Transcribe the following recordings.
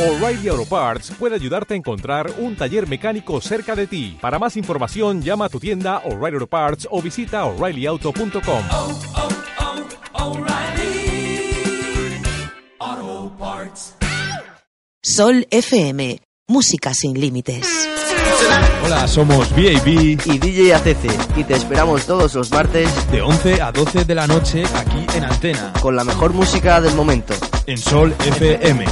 O'Reilly Auto Parts puede ayudarte a encontrar un taller mecánico cerca de ti. Para más información, llama a tu tienda O'Reilly Auto Parts o visita oreillyauto.com. oh, oh, Parts. Sol FM, música sin límites. Hola, somos BAB y DJ ACC y te esperamos todos los martes de 11 a 12 de la noche aquí en Antena, con la mejor música del momento. en Sol FM.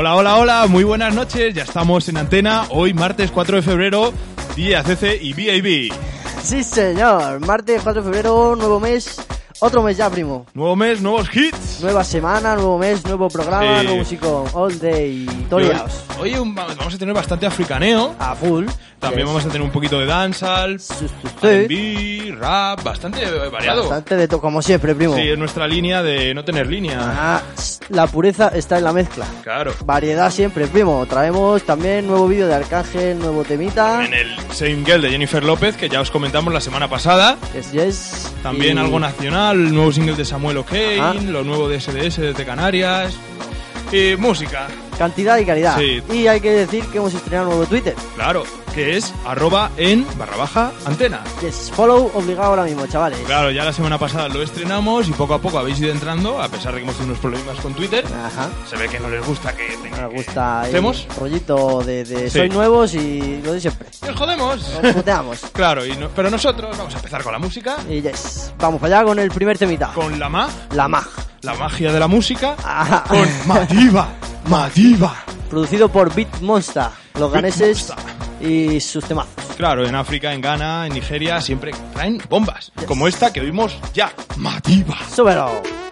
Hola, hola, hola, muy buenas noches, ya estamos en Antena, hoy martes 4 de febrero, DJ ACC y BAB. Sí, señor. Martes 4 de febrero, nuevo mes. Otro mes ya, primo. Nuevo mes, nuevos hits. Nueva semana, nuevo mes, nuevo programa, Sí. nuevo músico. All day. Toriaos. Hoy un- vamos a tener bastante africaneo, A full. también vamos a tener un poquito de dancehall, Sí, sí, sí. R&B, rap, bastante variado. Bastante de todo, como siempre, primo. Sí, es nuestra línea de no tener línea. Ah, la pureza está en la mezcla. Claro. Variedad siempre, primo. Traemos también nuevo vídeo de Arcángel, nuevo temita. En el Same Girl de Jennifer López, que ya os comentamos la semana pasada. Yes, yes. También Y- algo el nuevo single de Samuel O'Kane, Ajá. lo nuevo de SDS desde Canarias. Y música, Cantidad y calidad. Sí. Y hay que decir que hemos estrenado nuevo Twitter. claro, que es arroba en barra baja antena. Yes, follow obligado ahora mismo, chavales. Claro, ya la semana pasada lo estrenamos y poco a poco habéis ido entrando, a pesar de que hemos tenido unos problemas con Twitter. Ajá. Se ve que no les gusta que tenga Nos que- gusta el ¿Hacemos? rollito de, de Sí. soy nuevos y lo de siempre. ¡Les jodemos! Nos puteamos. claro, y no- pero nosotros vamos a empezar con la música, y yes, vamos para allá con el primer temita. con la mag, La Mag. la magia de la música, Ajá. con Madiva, Madiva. Producido por Beat Monster, los ganeses y sus temazos. Claro, en África, en Ghana, en Nigeria siempre traen bombas, como esta que oímos ya, Madiva. ¡Súbelo!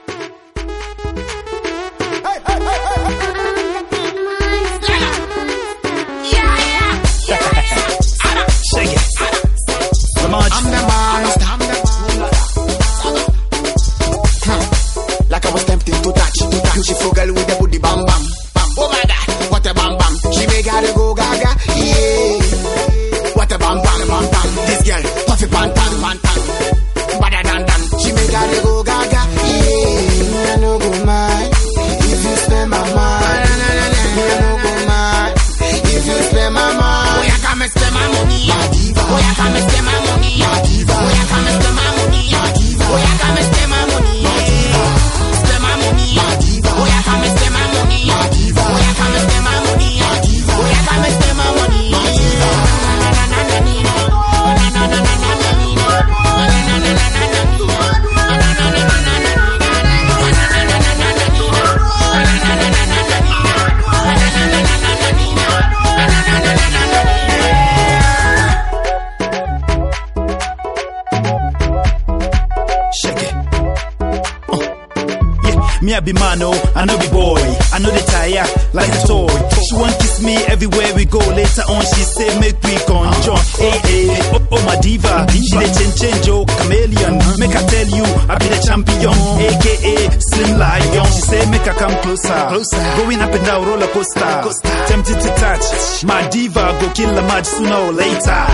Down roller coaster, tempted to touch. My diva go kill a match sooner or later.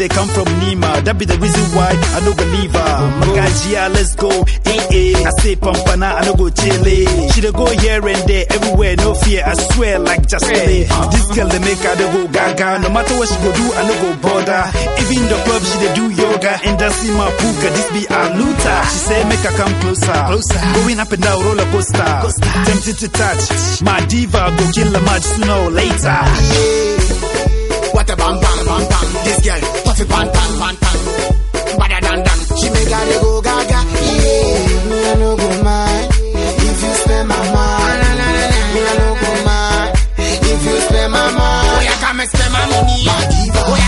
They come from Nima. That be the reason why I no believe her. Magajia, let's go. Eh eh. I say Pampana, I no go chile. She dey go here and there, everywhere, no fear. I swear like just hey. This girl they make her they go gaga. No matter what she go do, I no go bother. Even in the club she dey do yoga and dancing my puka. This be a luta. She say make her come closer. Closer. Going up and down roller coaster. Tempted to touch. My diva go kill a match sooner or later. What a bam bam bam bam. This girl, puffy pantan pantan. Bada dan dan. She make her go gaga. Yeah, me I no go mind if you spend my money. Me I no go mind if you spend my money. Oh yeah, come and spend my money. Yeah, come and spend my money. Oh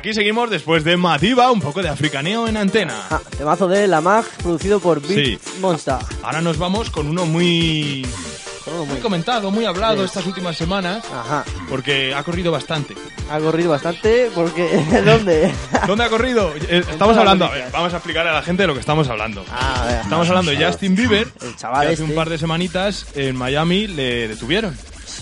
Aquí seguimos después de Madiba, un poco de africaneo en antena. Ah, temazo de La Mag, producido por Beat sí. Monster. Ahora nos vamos con uno muy todo muy muy- comentado, muy hablado Sí. estas últimas semanas, Ajá. porque ha corrido bastante. Ha corrido bastante porque... ¿Dónde? ¿Dónde ha corrido? Eh, Estamos hablando, a ver, vamos a explicar a la gente de lo que estamos hablando. Ah, ver. Estamos hablando de Justin Bieber, El chaval que hace un este. par de semanitas en Miami le detuvieron.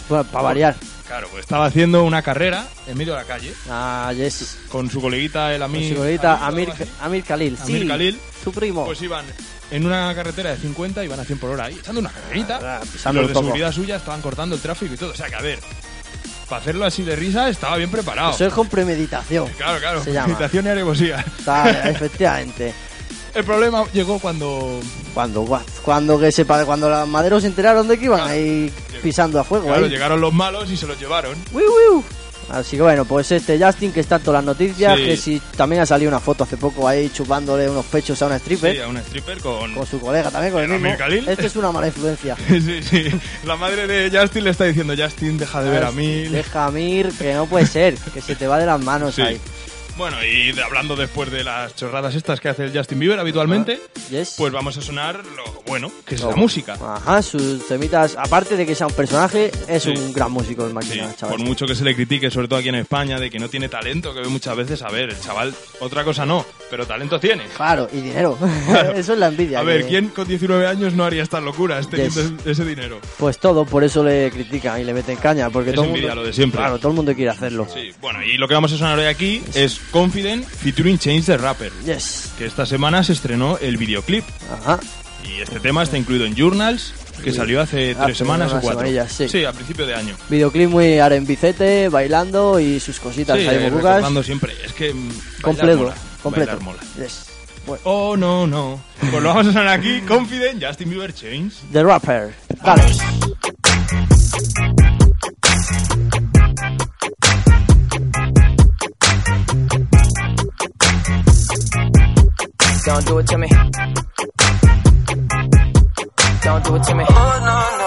Para variar. Claro, pues estaba haciendo una carrera en medio de la calle Ah, yes. con su coleguita, el Con Amir. su coleguita Amir, así. Amir Khalil. Amir sí, Khalil. Su primo. Pues iban en una carretera de 50 y van a 100 por hora ahí, echando una carrerita. Ah, Y pisando los de seguridad suya estaban cortando el tráfico y todo. O sea que, a ver, para hacerlo así de risa estaba bien preparado. Eso es con premeditación. Claro, claro. Se llama. Meditación y alevosía. Está, efectivamente. El problema llegó cuando Cuando, cuando que sepa, cuando los maderos se enteraron de que iban ahí pisando a fuego. claro, ahí. llegaron los malos y se los llevaron. Wiu, wiu. Así que bueno, pues este Justin que está en todas las noticias, Sí. que si también ha salido una foto hace poco ahí chupándole unos pechos a una stripper, Sí, a una stripper con... con su colega también, con el ¿Con mismo. Este es una mala influencia. sí, sí. La madre de Justin le está diciendo, Justin, deja de ver a mí. Deja a Mir, que no puede ser, que se te va de las manos Sí. ahí. Bueno, y hablando después de las chorradas estas que hace el Justin Bieber habitualmente, Yes. pues vamos a sonar lo bueno, que es la música. Ajá, sus temitas, aparte de que sea un personaje, es Sí. un gran músico el Sí, máquina, chaval. por mucho que se le critique, sobre todo aquí en España, de que no tiene talento, que ve muchas veces, a ver, el chaval, otra cosa no, pero talento tiene. Claro, y dinero. Claro. Eso es la envidia. A ver, que- ¿quién con 19 años no haría estas locuras teniendo Yes. ese dinero? Pues todo, por eso le critican y le meten caña, porque Es todo el envidia, mundo... lo de siempre. Claro, todo el mundo quiere hacerlo. Sí, bueno, y lo que vamos a sonar hoy aquí es Confident featuring Change the Rapper, Yes. que esta semana se estrenó el videoclip. Ajá. Y este tema está incluido en Journals, que salió hace Hace tres semanas o cuatro. semanillas, sí. a principio de año. Videoclip muy arembicete, bailando y sus cositas Sí, ahí eh, siempre. Es que mm, Completo, mola, completo. bailar mola. Yes. Bueno, Oh, no, no. Pues lo vamos a sonar aquí, Confident, Justin Bieber Change. The Rapper. Dale. Don't do it to me. Don't do it to me. Oh no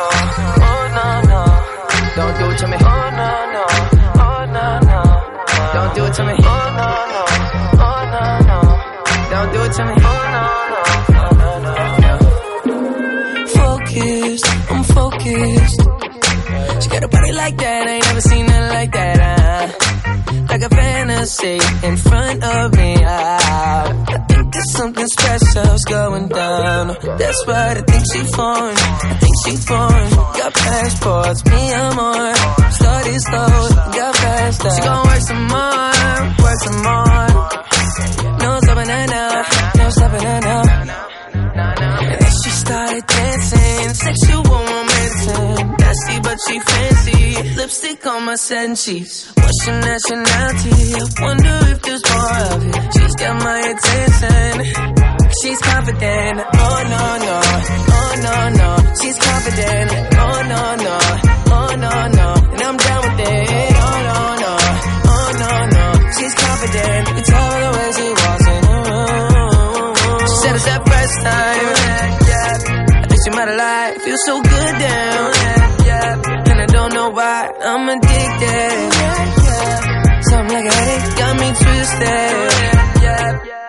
in front of me. I, I think there's something special's going down. That's right, I think she foreign. I think she foreign. Got passports, me I'm on. Started slow, got faster. She gon' work some more, work some more. No stopping her now, no stopping her now. And then she started dancing, sexual Nasty but she fancy, lipstick on my sheets. What's your nationality? I wonder if there's more of it. She's got my attention. She's confident. Oh no no, oh no no. She's confident. Oh no no, oh no no. And I'm down with it. Oh no no, oh no no. She's confident. I'm addicted. Something like a headache got me twisted.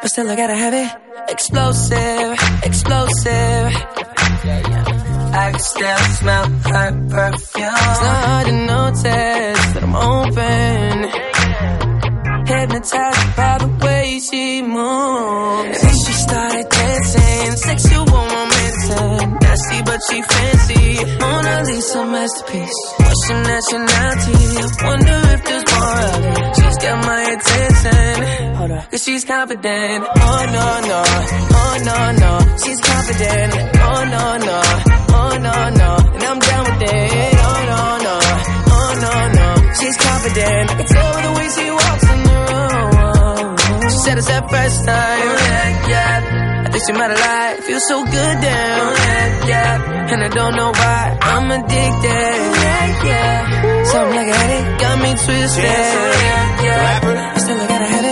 But still I gotta have it. Explosive, explosive. I can still smell her perfume. It's not hard to notice that I'm open. Hypnotized by the way she moves. And she started dancing, sexual Nasty but she fancy. Mona Lisa masterpiece. What's your nationality? I wonder if there's more of it. She's got my attention. Hold on. Cause she's confident. Oh no no. Oh no no. She's confident. Oh no no. Oh no no. And I'm down with it. Oh no no. Oh no no. She's confident. I can tell by the way she walks in the room. She said it's her first time. Yeah, yeah. I think she might have lied. Feels so good down. Yeah, yeah. And I don't know why I'm addicted. Yeah, yeah. Something like a headache got me twisted. Yeah, yeah. Still I gotta have it.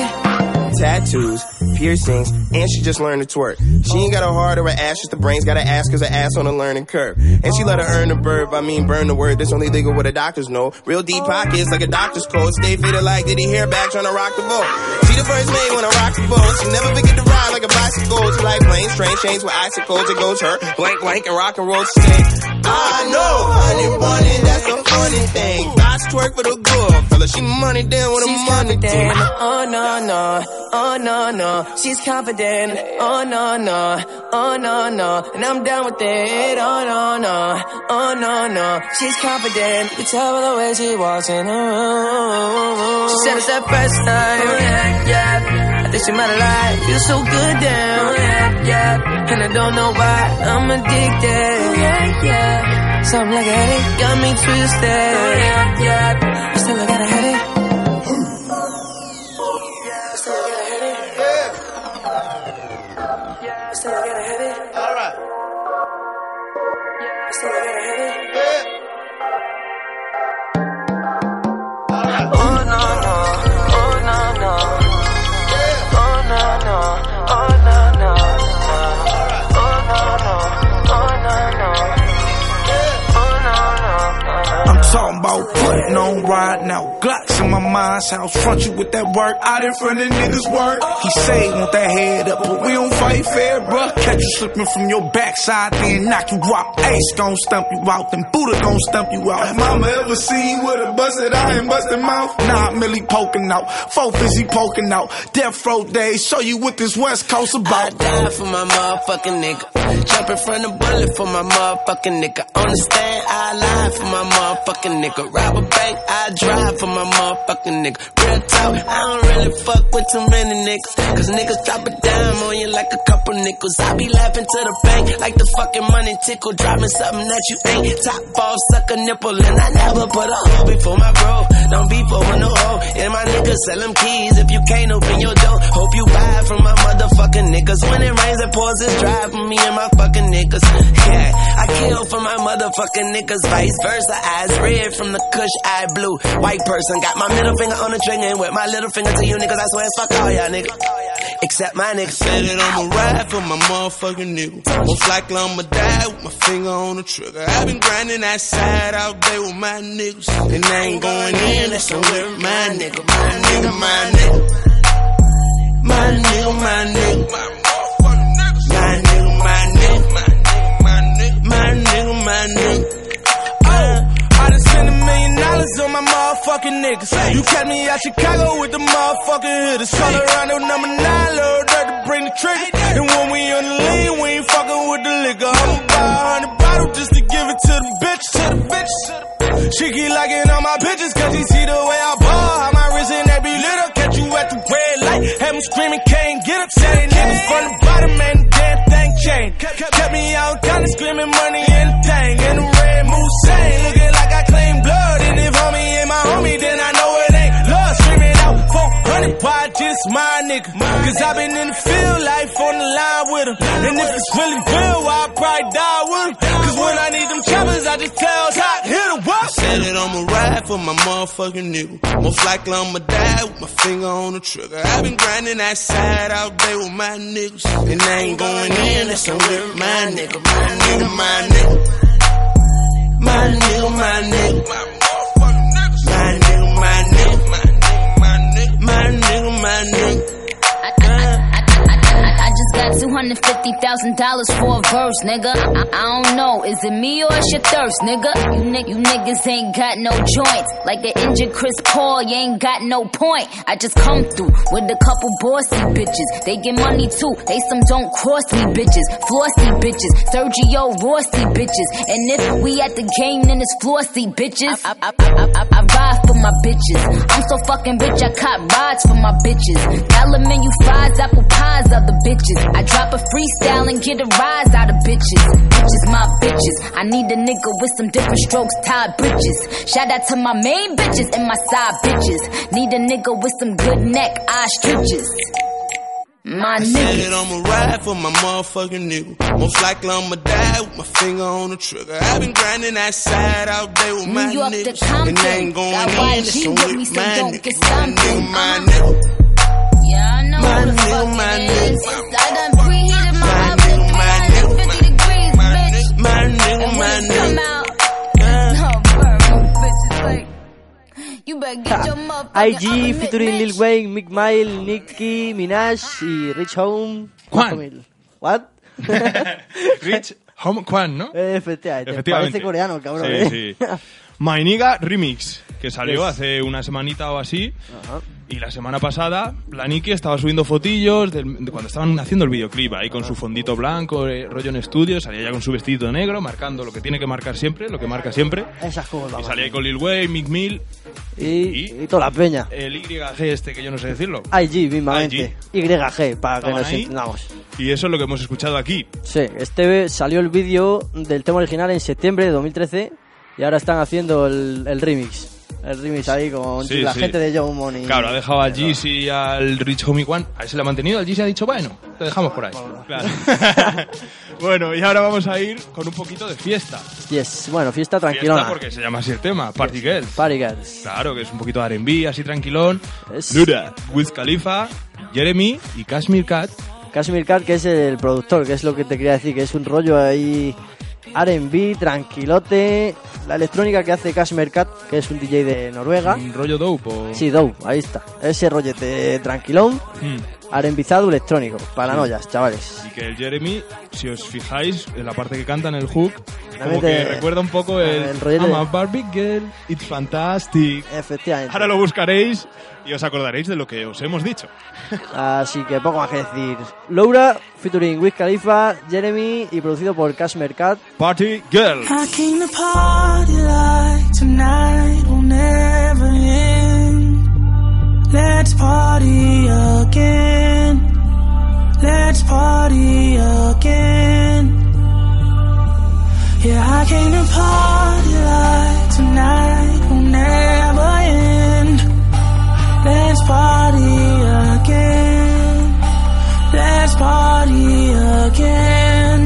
Tattoos, piercings, and she just learned to twerk. She ain't got a heart or a ass, just the brains. Got to ask cause her ass on a learning curve. And she let her earn the verb, I mean burn the word. That's only legal what the doctors know. Real deep pockets like a doctor's coat, Stay faded like did he hair back trying to rock the boat. She the first maid when I rock the boat. She never forget to ride like a bicycle. She like planes, train chains with icicles. It goes her blank blank and rock and roll stay. I know, honey bunny, that's a funny thing. Box twerk for the good fella. She money down with a She's money team. Oh no no, oh no no. She's confident. Oh no no, oh no no. And I'm down with it. Oh no no, oh no no. She's confident. You tell by the way she walks in the room. She said it's that first time. Oh, yeah, yeah. I think she might have lied. Feels so good down. Oh, yeah, yeah. And I don't know why I'm addicted. Oh, yeah, yeah. Something like a headache got me twisted. Yeah, yeah. I still got a headache. wow putting on right now. Glocks in my mind's house. Front you with that work out in front of niggas' work. He say he want that head up, but we don't fight fair, bruh. Catch you slipping from your backside, then knock you out. Ace gon' stump you out, then Buddha gon' stump you out. Have mama ever seen with a busted eye and busted mouth? Nah, Millie poking out. Four fizzy poking out. Death row days, show you what this West Coast I about. die for my motherfucking nigga. Jump in front of bullet for my motherfucking nigga. On the stand, I lie for my motherfucking nigga. Rob a bank, I drive for my motherfucking nigga. Real talk, I don't really fuck with too many niggas. Cause niggas drop a dime on you like a couple nickels. I be laughing to the bank like the fucking money tickle. Dropping something that you ain't. Top off, suck a nipple. And I never put a hoe before my bro. Don't be for no hoe. And my niggas sell them keys if you can't open your door. Hope you buy from my motherfucking niggas. When it rains, it pours, it's dry for me and my fucking niggas. Yeah, I kill for my motherfucking niggas. Vice versa, eyes red from the kush, eye blue. White person got my middle finger on the trigger and with my little finger to you niggas. I swear fuck all y'all niggas. Except my niggas. Said that I'ma ride for my motherfucking nigga. Most likely I'ma die with my finger on the trigger. I've been grinding that side all day with my niggas. And I ain't going in, that's with my nigga. My nigga, my nigga. You catch me out Chicago with the motherfucking hitters. Turn around to number nine, load up to bring the trigger. And when we on the lean, we ain't fucking with the liquor. I'ma buy a hundred bottles just to give it to the bitch, to the bitch. She keep liking all my pictures cause she see the way I ball. How my wrist and every little catch you at the red light. Have them screaming, can't get up. Say niggas from the bottom man, the damn thing changed. Kept me out kinda screaming money and the thing. And the red moose saying, just my nigga. Cause i been in the field life on the line with him. And if it's really real, I'll probably die with him. Cause when I need them choppers, I just tell Top, hit him up. Said that I'ma ride for my motherfucking nigga. Most likely I'ma die with my finger on the trigger. I've been grinding that side all day with my niggas. And I ain't going in, that's somewhere with my nigga. My nigga, my nigga. My nigga, my nigga. My nigga, my nigga. My nigga, my nigga. Got two hundred fifty thousand dollars for a verse, nigga. I, I don't know, is it me or it's your thirst, nigga? You, ni- you niggas ain't got no joints, like the injured Chris Paul. You ain't got no point. I just come through with a couple bossy bitches. They get money too. They some don't cross me bitches, flossy bitches, Sergio Rossi bitches. And if we at the game, then it's flossy bitches. I, I, I, I, I, ride for my bitches. I'm so fucking rich, I cop rides for my bitches. Dollar menu fries, apple pies, other bitches. I drop a freestyle and get a rise out of bitches. Bitches, my bitches. I need a nigga with some different strokes, tied bridges. Shout out to my main bitches and my side bitches. Need a nigga with some good neck, eye stitches. My nigga. Said that I'ma ride for my motherfucking nigga. Most likely I'ma die with my finger on the trigger. I've been grinding that side all day with my York to niggas. And I ain't going in, some with so my don't nigga. get My nigga, my nigga. Yeah, I know. My My nigga, my nigga. I done preheated my oven to 350 degrees, bitch. My nigga, And my when it come nigga. out, no, burn, bitches, like, you better get your motherfucking IG featuring Lil. Wayne, Mick Mile, Nicki Minaj y Rich Home. Juan. What? Rich Home Kwan, ¿no? Efectivamente. Efectivamente. Parece coreano, el cabrón. Sí, ¿eh? sí. My Nigga Remix, que salió Yes. hace una semanita o así. Y la semana pasada, la Nicki estaba subiendo fotillos del- de cuando estaban haciendo el videoclip ahí con su fondito blanco, eh, rollo en estudio, salía ya con su vestido negro, marcando lo que tiene que marcar siempre, lo que marca siempre. Esas cosas. Y salía ahí con Lil Wayne, Mick Mill, Y, y toda la peña. el YG este que yo no sé decirlo. IG, mismamente. YG, para que nos ahí. entendamos. Y eso es lo que hemos escuchado aquí. Sí, este salió el vídeo del tema original en septiembre de 2013 y ahora están haciendo el, el remix. El remix ahí con Sí, la sí. gente de Young Money. Claro, ha dejado al Jeezy y al Rich Homie One. A ese le ha mantenido. Al Jeezy ha dicho, bueno, te dejamos por ahí. Claro. bueno, y ahora vamos a ir con un poquito de fiesta. Yes, bueno, fiesta tranquilona. Fiesta porque se llama así el tema, Party Girls. Party Girls. Claro, que es un poquito de R&B, así tranquilón. Es- Luda, Wiz Khalifa, Jeremy y Kashmir Cat. Casimir Cat, que es el productor, que es lo que te quería decir, que es un rollo ahí R&B, tranquilote. La electrónica que hace Casimir Cat, que es un DJ de Noruega. Un rollo dope o... Sí, Dow, ahí está. Ese rollete tranquilón, Mm. R&Bizado electrónico. Paranoias, chavales. Y que el Jeremy, si os fijáis en la parte que canta en el hook, como que recuerda un poco el, el rollete I'm de- a Barbie girl, it's fantastic. Efectivamente. Ahora lo buscaréis y os acordaréis de lo que os hemos dicho. Así que poco más que decir. Laura, featuring Wiz Khalifa, Jeremy y producido por Casimir Cat. Party Girl. Let's party again. Let's party again. Yeah, I came to party like tonight will never end. Let's party again. Let's party again.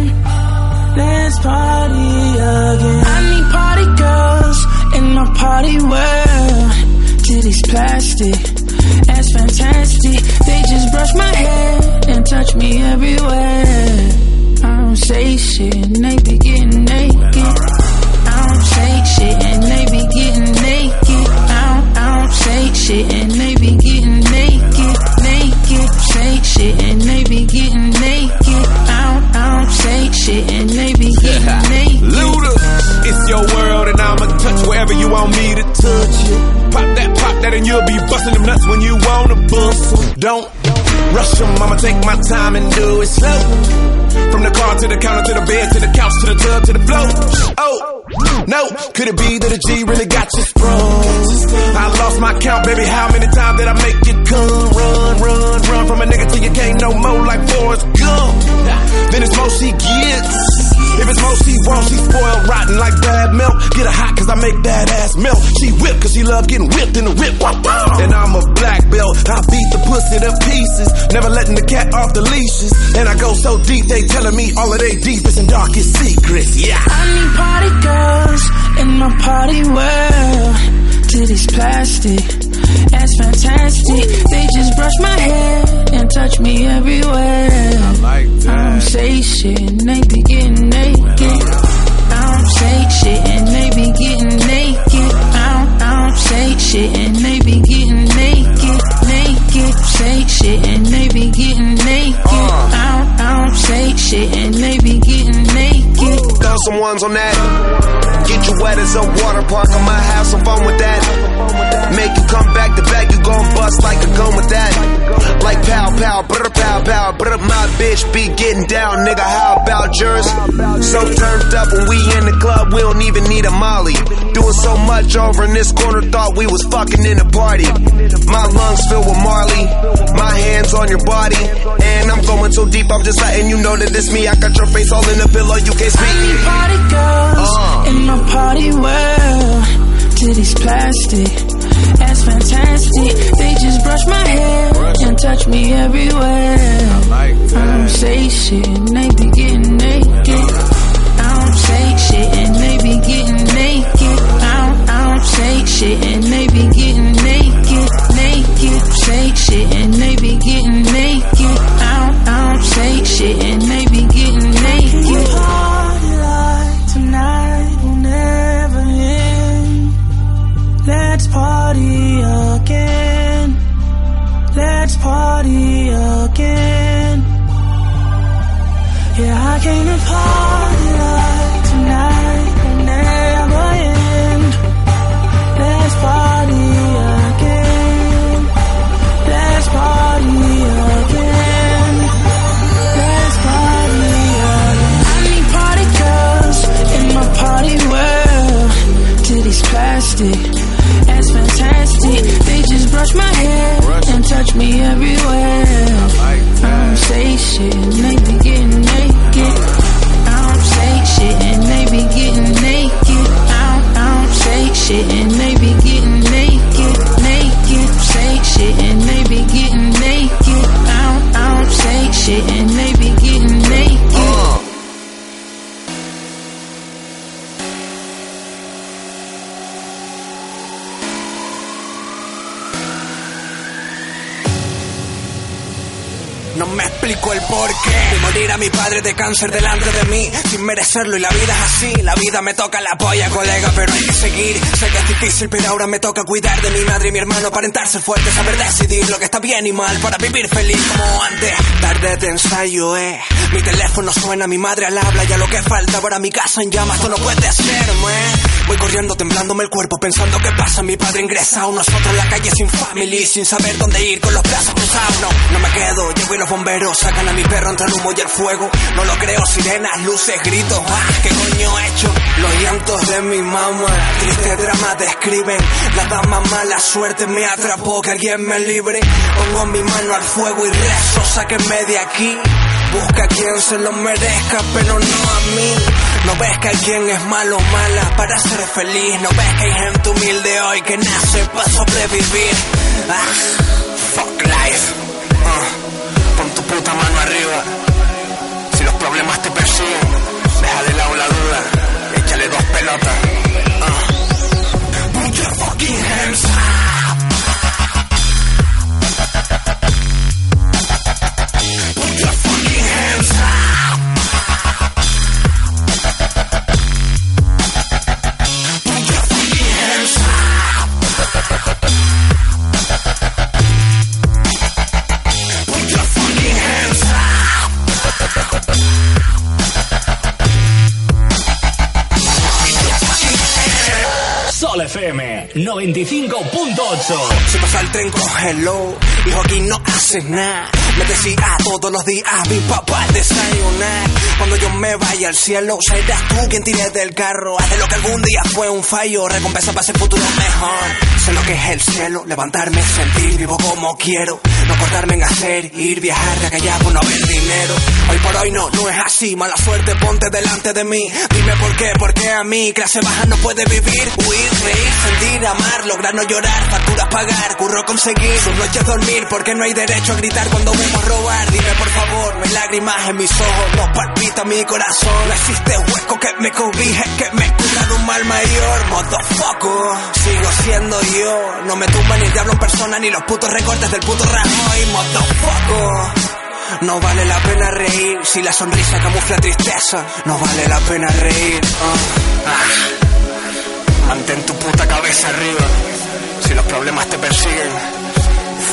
Let's party again. I need party girls in my party world. Titties plastic, that's fantastic. They just brush my hair and touch me everywhere. I don't say shit and they be getting naked. I don't say shit and they be getting naked. I don't, I don't say shit and they be getting naked, naked. Say shit and they be getting naked. I don't, I don't say shit and they be getting naked. Touch wherever you want me to touch you. Pop that, pop that and you'll be busting them nuts when you wanna bust 'em. Don't rush 'em, I'ma take my time and do it slow. From the car to the counter to the bed to the couch to the tub to the floor. Oh, no, could it be that a G really got you sprung? I lost my count, baby. How many times did I make you come? Run, run, run from a nigga till you can't no more like Forrest Gump. Then it's most she gets. If it's most she wants, she spoiled rotten like bad milk. Get her hot cause I make that ass melt. She whip cause she love getting whipped in the whip. And I'm a black belt. I beat the pussy to pieces. Never letting the cat off the leashes. And I go so deep, they telling me all of their deepest and darkest secrets. Yeah. I need party girls in my party world. Titties plastic, that's fantastic. They just brush my hair and touch me everywhere. I like I don't say shit and they be getting naked. I don't say shit and they be getting naked. I don't, I don't say shit and they be getting naked, naked. Say shit and they be getting naked. Uh. I don't, I don't say shit and they be getting naked. Throw some ones on that. Get you wet as a water park. I might have some fun with that. Make you come back to back. You gon' bust like a gun with that. Like pow pow, brr pow pow, brr. My bitch be getting down, nigga. How about yours? So turned up when we in the club, we don't even need a molly. Doing so much over in this corner, thought we was fucking in the party. My lungs filled with Marley, my hands on your body, and I'm going so deep. I'm just letting you know that it's me. I got your face all in the pillow, you can't speak. I need party girls uh. in my party world. Titties plastic, that's fantastic. They just brush my hair and touch me everywhere. I don't say shit and they be getting naked. I don't say shit and they be getting naked. I don't, I don't say shit and they be getting naked, naked. Say shit and they be getting naked. I came to party like tonight will never end. Let's party again. Let's party again. Let's party again. I need party girls in my party world. Titties plastic, that's fantastic. They just brush my hair and touch me everywhere. I don't say shit be getting naked. I don't, I don't say shit and they be morir a mi padre de cáncer delante de mí sin merecerlo y la vida es así. La vida me toca la polla, colega, pero hay que seguir. Sé que es difícil, pero ahora me toca cuidar de mi madre y mi hermano, aparentar ser fuerte, saber decidir lo que está bien y mal para vivir feliz como antes. Tarde de ensayo, eh. Mi teléfono suena, mi madre al habla, ya lo que falta para mi casa en llamas, esto no puede ser. Voy corriendo, temblándome el cuerpo, pensando qué pasa. Mi padre ingresa, nosotros en la calle sin family, sin saber dónde ir, con los brazos cruzados. No, no me quedo, llego y los bomberos sacan a mi perro entre el humo y el fuego. No lo creo, sirenas, luces, gritos. Ah, ¿qué coño he hecho? Los llantos de mi mamá, triste drama describen. La dama mala suerte me atrapó, que alguien me libre. Pongo mi mano al fuego y rezo, sáquenme de aquí. Busca a quien se lo merezca, pero no a mí. No ves que alguien es malo o mala para ser feliz. No ves que hay gente humilde hoy que nace para sobrevivir. Ah, fuck life. Ah, pon tu puta mano arriba. Si los problemas te persiguen, deja de lado la duda. Échale dos pelotas. 95.8. Si pasa el tren, cógelo. Hijo, aquí no haces nada. Me decía todos los días mi papá desayunar. Cuando yo me vaya al cielo, serás tú quien tire del carro. Haz de lo que algún día fue un fallo. Recompensa para ese futuro mejor. Sé lo que es el cielo, levantarme, sentir vivo como quiero. No cortarme en hacer, ir, viajar de aquella por no haber dinero. Hoy por hoy no, no es así. Mala suerte, ponte delante de mí. Dime por qué, porque a mí clase baja no puede vivir. Huir, reír, sentir, amar, lograr no llorar, facturas pagar, curro conseguir. Sus noches dormir, porque no hay derecho a gritar cuando vemos robar. Dime por favor, no hay lágrimas en mis ojos, no palpita mi corazón. No existe hueco que me cobije, que me cubra de un mal mayor. Motherfucker, sigo siendo yo. No me tumba ni el diablo en persona, ni los putos recortes del puto Rajoy. Motherfucker. No vale la pena reír si la sonrisa camufla tristeza. No vale la pena reír. Ah. Mantén tu puta cabeza arriba. Si los problemas te persiguen,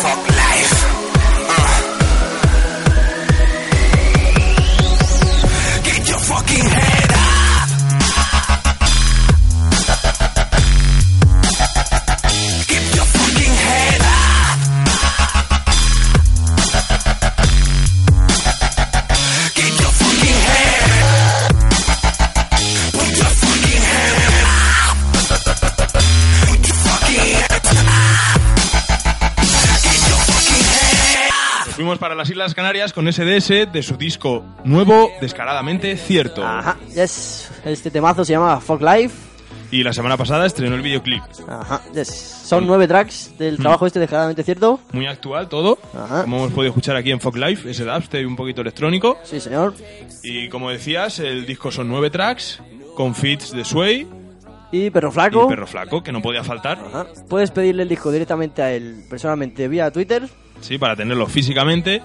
fuck life. Fucking hell. Las Islas Canarias con SDS de su disco nuevo, Descaradamente Cierto. Ajá, yes. Este temazo se llama Fuck Life. Y la semana pasada estrenó el videoclip. Ajá, yes. Son nueve tracks del trabajo este descaradamente cierto. Muy actual todo, como hemos podido escuchar aquí en Fog Life, ese dubstep un poquito electrónico. Sí, señor. Y como decías, el disco son nueve tracks, con feats de Sway Y Perro Flaco. y Perro Flaco, que no podía faltar. Puedes pedirle el disco directamente a él personalmente vía Twitter. Sí, para tenerlo físicamente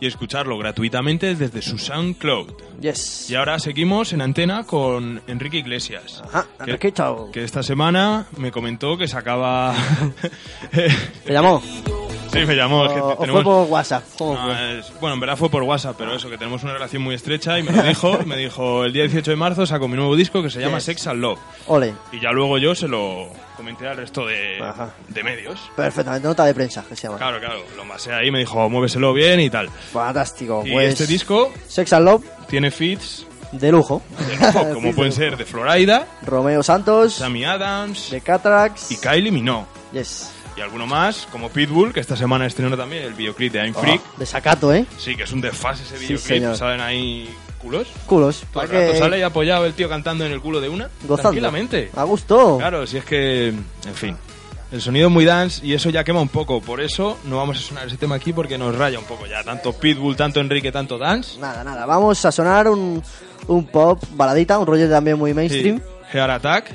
y escucharlo gratuitamente desde su SoundCloud. Yes. Y ahora seguimos en antena con Enrique Iglesias. Ajá, que, Enrique, chao. que esta semana me comentó que sacaba... ¿Te llamó? Sí, me llamó. es que O, o tenemos- fue por WhatsApp. ¿Cómo No, fue? es- bueno, en verdad fue por WhatsApp, pero eso, que tenemos una relación muy estrecha y me lo dijo. me dijo, el día 18 de marzo saco mi nuevo disco que se llama Yes. Sex and Love. Ole. Y ya luego yo se lo comenté al resto de, medios. Perfectamente, nota de prensa que se llama. Claro, claro, lo masé ahí, me dijo, muéveselo bien y tal. Fantástico. Y pues este disco Sex and Love tiene feats de lujo. de lujo, como pueden de ser de Florida, Romeo Santos, Sammy Adams de Catrax y Kylie Minogue. Yes. Y alguno más, como Pitbull, que esta semana estrenó también el videoclip de I'm Freak. De Sacato, ¿eh? Sí, que es un desfase ese Sí, videoclip. señor. Salen ahí culos. Culos. Todo el rato sale ahí apoyado el tío cantando en el culo de una. Gozando. Tranquilamente. A gusto. Claro, si es que, en fin. El sonido es muy dance y eso ya quema un poco. Por eso no vamos a sonar ese tema aquí porque nos raya un poco ya. Tanto Pitbull, tanto Enrique, tanto dance. Nada, nada. Vamos a sonar un, un pop baladita, un rollo también muy mainstream. Sí. Heart Attack,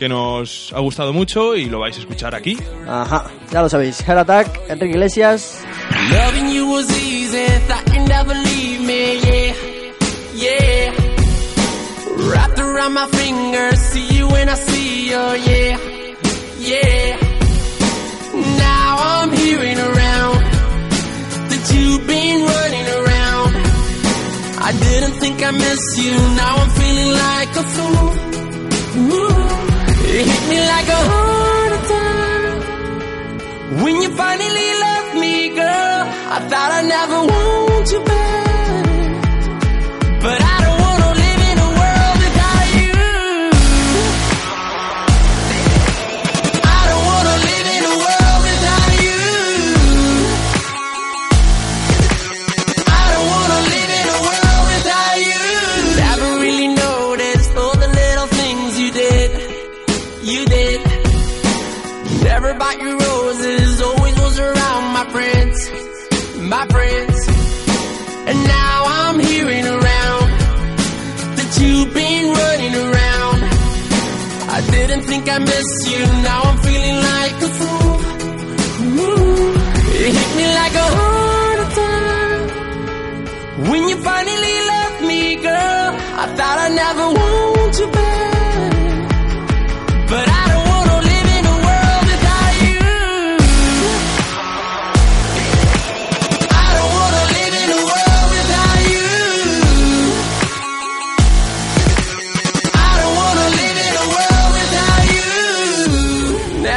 que nos ha gustado mucho y lo vais a escuchar aquí. Ajá, ya lo sabéis. Heart Attack, Enrique Iglesias. Loving you was easy, thought you'd never leave me, yeah, yeah. Wrapped around my finger, see you when I see you, yeah, yeah. Now I'm hearing around that you've been running around. I didn't think I missed you, now I'm feeling like a fool. Ooh, it hit me like a heart attack. When you finally left me, girl, I thought I'd never want you back. I missed you, now I'm feeling like a fool. Ooh, it hit me like a heart attack. When you finally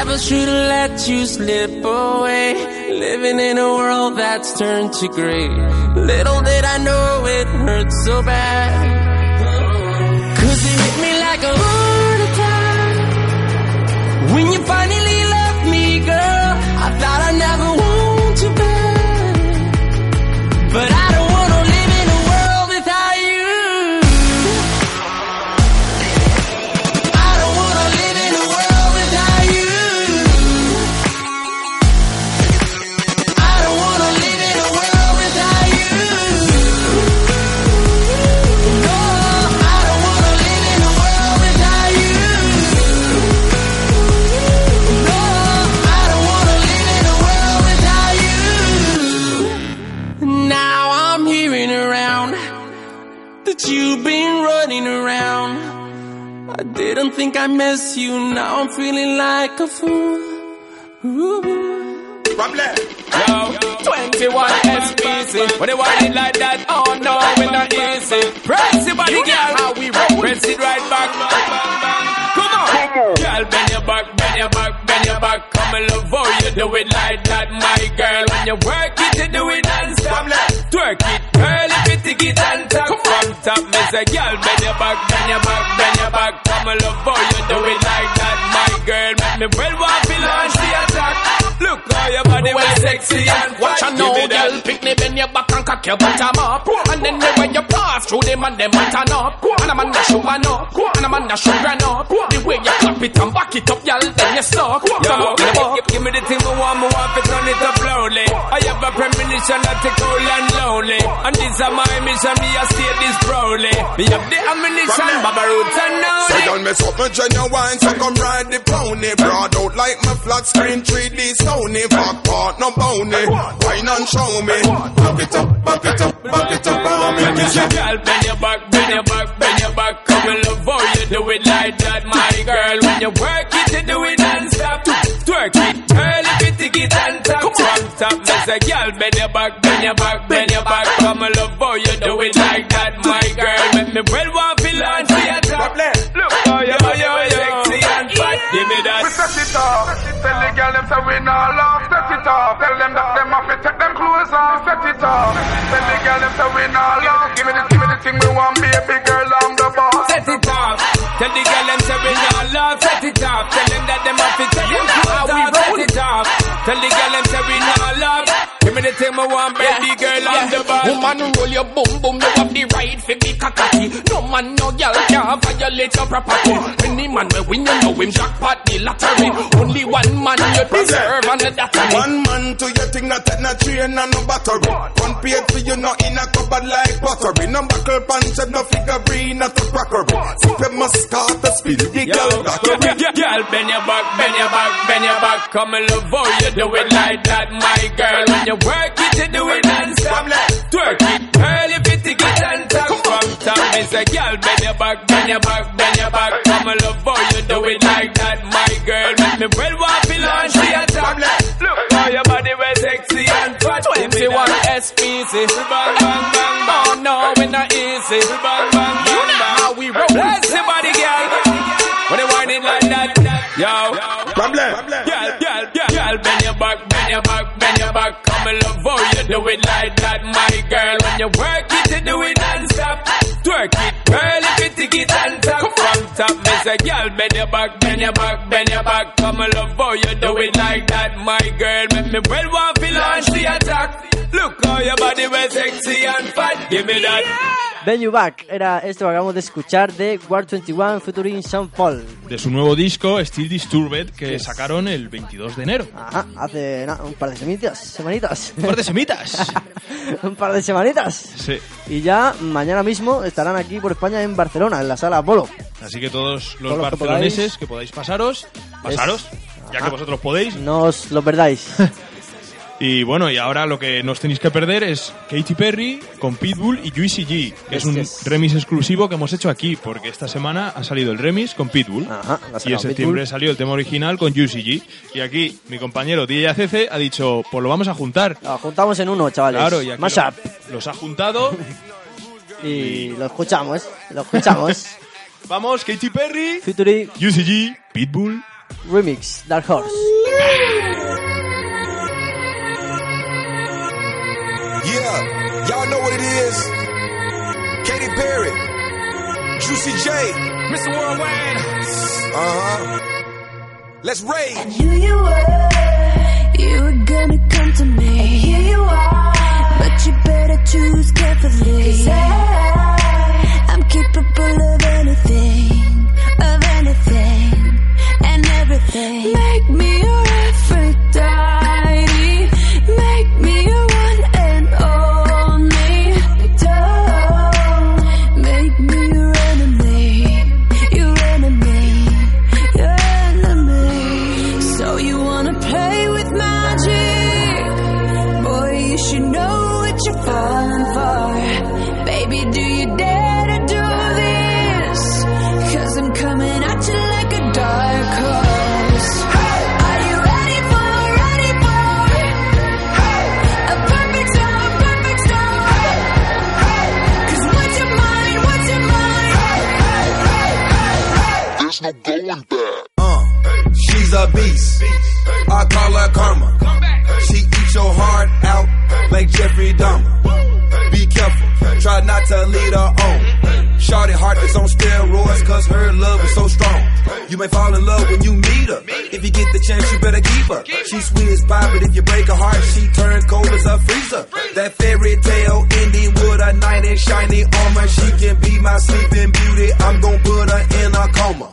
Never should've let you slip away. Living in a world that's turned to gray. Little did I know it hurt so bad. Cause it hit me like a heart attack. When you finally think I miss you, now I'm feeling like a fool. Yo, 21 SPC. When they want it like that, oh no, we're not easy. Press it, body, girl. How we roll. Press it right back. Come on. Girl, bend your back, bend your back, bend your back. Come and love how you do it like that, my girl. When you work it, you do it non-stop. Twerk it, girl, if you take it and talk from top. Me say, girl, bend your back, bend your back, bend your back. Come and love how you do it like that, my girl. Make me well want to launch the attack. Look how your body well sexy and Watch fine. out now, Give me that girl. Pick me bend your back and cock your bottom up. And then the way you pass through them and them turn up. And I'm on the show man up. And I'm on the show run up. The way you clap it and back it up, girl, then you stuck. Yo, Come up the buck. give, give me the thing I want, I want to turn it up loudly. I have a premonition that take cold and lonely. And this is my mission, me I state this proudly. Me have the ammunition, Baba Roots and now. So y'all mess up my genuine, so come ride the pony. Broad out like my flat screen 3D Sony. Back part no bony. Wine and show me. Back it up, back it up, back it up for me. Let me see girl, bend your back, bend your back, bend your back. Come and love how you do it like that, my girl. When you work it, you do it non-stop. Twerk it, girl, if you take it and top. From top, me say, girl, bend your back, bend your back, bend your back. Come and love how you do it like that, my girl. Make me well want to launch to your top. Look how you, how you, sexy and fat. Give me that. We set it off. Tell the girl them say we not love. Set it off. Tell them that them have to take them clothes off. Set it off. Tell the girl them say we not love. Give me the, give me the thing we want, baby girl, I'm the boss. Set it off. Tell the girl them say we not love. Set it off. Tell them that them have to take them clothes off. Set it off. Tell the girl them say we not love. Give me the thing I want, baby girl, I'm the boss. Woman, roll your boom boom, you have the right for be cockatoo. No man, no girl can violate your property. Any man we win, you know him jackpot the lottery. Only one man you deserve, and that's me. One man to your thing, not take no train and no battery. One paid for you, not in a cupboard like pottery. No buckle punch and no figurine, not a crockery. Sip a start to spill the girl battery. girl, bend your back, bend your back, bend your back. Come and love how you do it like that, my girl. When you work it, you do it non-stop. Twerk it, girl, if it and top. From top, me say, girl, bend your back, bend your back, bend your back. Come and love how you do it like that, my girl. Make me well want to launch to your top. Look how your body was sexy and fat. 21 SPC. Bang, bang, bang, bang. Oh no, we not easy. Bang, bang, You bang, know how we roll. Bless your body, girl. When they whining like that, yo. Problem. Girl, girl, girl, girl, bend your back, bend your back, bend your back. Come and love how you do it like that, my girl. When you work say, girl, bend your back, bend your back, bend your back. Come and love how you do it like that, my girl. Make me well want to launch the attack. Look how your body was sexy and fat. Give me that. Ben You Back era esto que acabamos de escuchar de War 21 featuring Sean Paul. De su nuevo disco, Still Disturbed, que sacaron el 22 de enero. Ajá, hace un par de semanitas. semanitas. Un par de semitas. un par de semanitas. Sí. Y ya mañana mismo estarán aquí por España en Barcelona, en la sala Apolo. Así que todos los Todos los que barceloneses que podáis pasaros, pasaros, ya Ajá. que vosotros podéis. No os lo perdáis. Y bueno, y ahora lo que nos tenéis que perder es Katy Perry con Pitbull y Juicy G, que es un remix exclusivo que hemos hecho aquí, porque esta semana ha salido el remix con Pitbull. Ajá, y en septiembre Pitbull. salió el tema original con Juicy G. Y aquí mi compañero DJ ACC ha dicho, pues lo vamos a juntar. Lo juntamos en uno, chavales. Claro, y aquí Mashup. lo- los ha juntado. Y lo escuchamos, lo escuchamos. Vamos, Katy Perry, Featuring Juicy G, Pitbull. Remix, Dark Horse. Yeah, y'all know what it is. Katy Perry, Juicy J, Mr. Worldwide. uh huh. Let's rage. knew you were, you were gonna come to me. And here you are, but you better choose carefully. 'Cause I, I'm capable of anything, she's a beast. I call her karma. She eats your heart out like Jeffrey Dahmer. Be careful, try not to lead her on. Shorty heart is on steroids cause her love is so strong. You may fall in love when you meet her. If you get the chance, you better keep her. She sweet as pie, but if you break her heart, she turns cold as a freezer. That fairy tale ending with a knight in shiny armor. She can be my sleeping beauty. I'm gonna put her in a coma.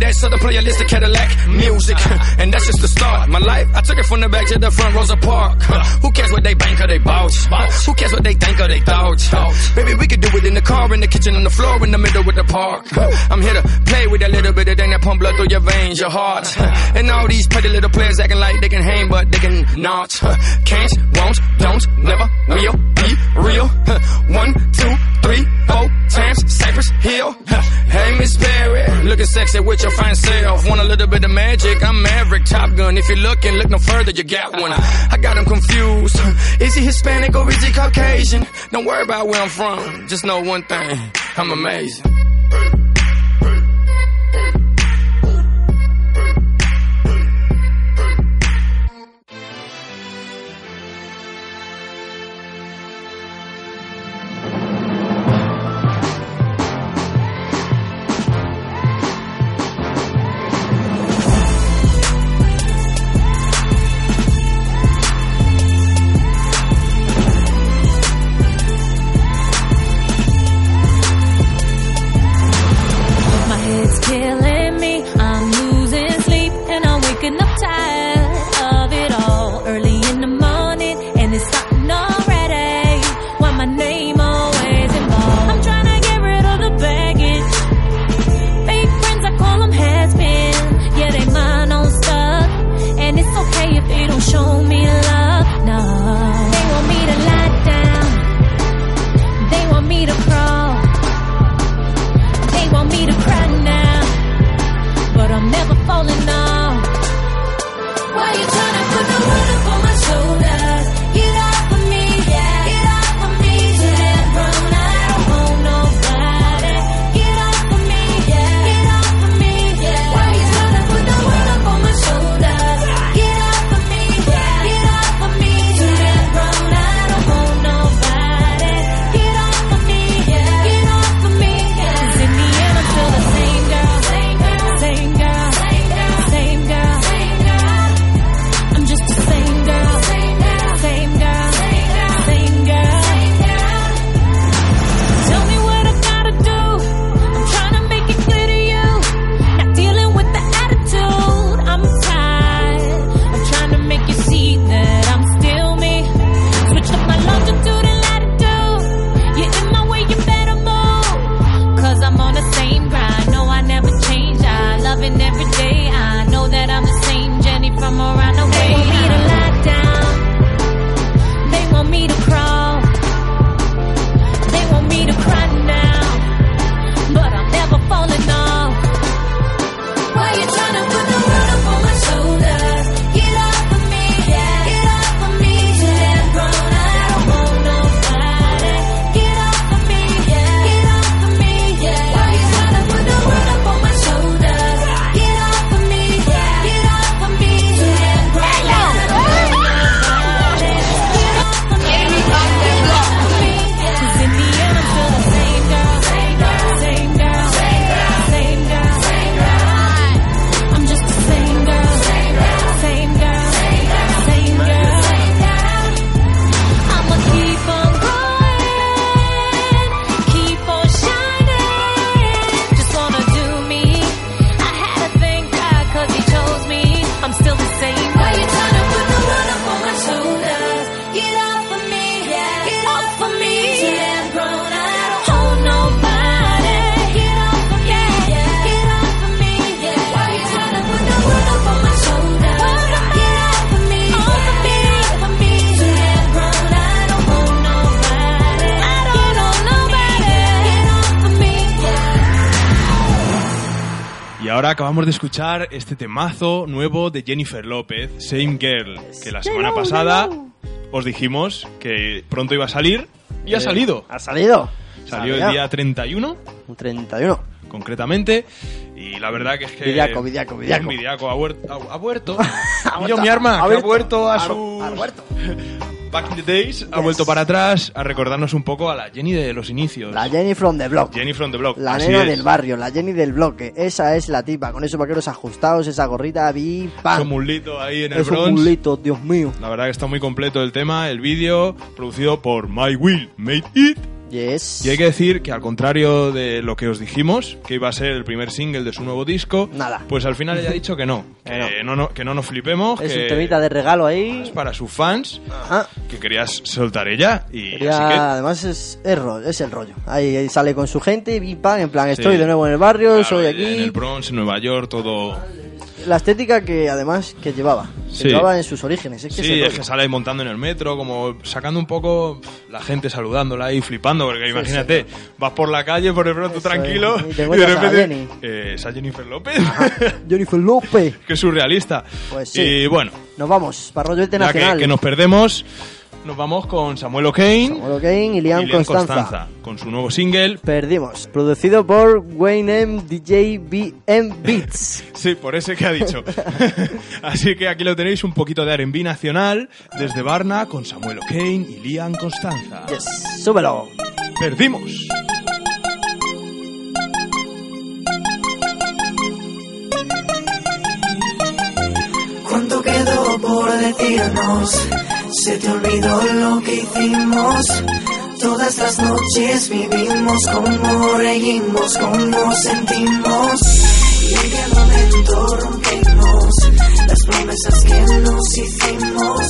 got to the playlist of Cadillac music. And that's just the start. My life, I took it from the back to the front, Rosa Park. Who cares what they bank or they bounce? Who cares what they think or they thoughts? Baby, we could do it in the car, in the kitchen, on the floor, in the middle with the park. I'm here to play with that little bit of thing that pump blood through your veins, your heart. And all these petty little players acting like they can hang, but they can not. Can't, won't, don't, never will be real. One, two, three, four times Cypress Hill. Hey, Miss Berry, looking sexy with your fine self. Want a little bit of magic? I'm Maverick, Top Gun. If you're looking, look no further, you got one. I got him confused. Is he Hispanic or is he Caucasian? Don't worry about where I'm from. Just know one thing, I'm amazing. Ahora acabamos de escuchar este temazo nuevo de Jennifer López, Same Girl, que la semana pasada os dijimos que pronto iba a salir y ha Eh, salido. ¿Ha salido? Salió el día 31, Un 31. concretamente, y la verdad que es que... Vidiaco, vidiaco, vidiaco. Vidiaco ha, huer- ha- ha vuelto. Ha y yo vuelto, mi arma, ha que ha vuelto. vuelto a sus... ha vuelto. Back in the days, ha vuelto para atrás a recordarnos un poco a la Jenny de los inicios. La Jenny from the block. Jenny from the block. La así nena es. del barrio, la Jenny del bloque. Esa es la tipa, con esos vaqueros ajustados, esa gorrita, vi, pam. Ese mulito ahí en el Esos Bronx. mulitos, Dios mío. La verdad que está muy completo el tema, el vídeo, producido por My Will Made It. Yes. Y hay que decir que al contrario de lo que os dijimos, que iba a ser el primer single de su nuevo disco, Nada. pues al final ella ha dicho que no, que no, no- que no nos flipemos, Es que un temita de regalo ahí. es para sus fans, que querías soltar ella y así que Además es, es, ro- es el rollo. Ahí, ahí sale con su gente, pam, en plan, estoy Sí. de nuevo en el barrio, Claro, soy En aquí. el Bronx, en Nueva York, todo. La estética que además que llevaba. Que Sí. llevaba en sus orígenes. Es que Sí, el es que sale ahí montando en el metro, como sacando un poco la gente saludándola y flipando, porque imagínate, vas por la calle por de pronto tranquilo y y, de repente eh, esa Jennifer López, Jennifer López. que surrealista. Pues sí. Y bueno, Nos vamos, para rollo ya internacional. que, que nos perdemos, nos vamos con Samuel O'Kane Samuel O'Kane y Liam y Liam Constanza. Constanza, con su nuevo single. Perdimos. Producido por Wayne M. DJ BM Beats. Sí, por ese que ha dicho. Así que aquí lo tenéis, un poquito de R&B nacional desde Varna con Samuel O'Kane y Liam Constanza. Yes, súbelo. Perdimos. ¿Cuánto quedó por decirnos? Se te olvidó lo que hicimos. Todas las noches vivimos como reímos, como sentimos. Y en qué momento rompimos las promesas que nos hicimos.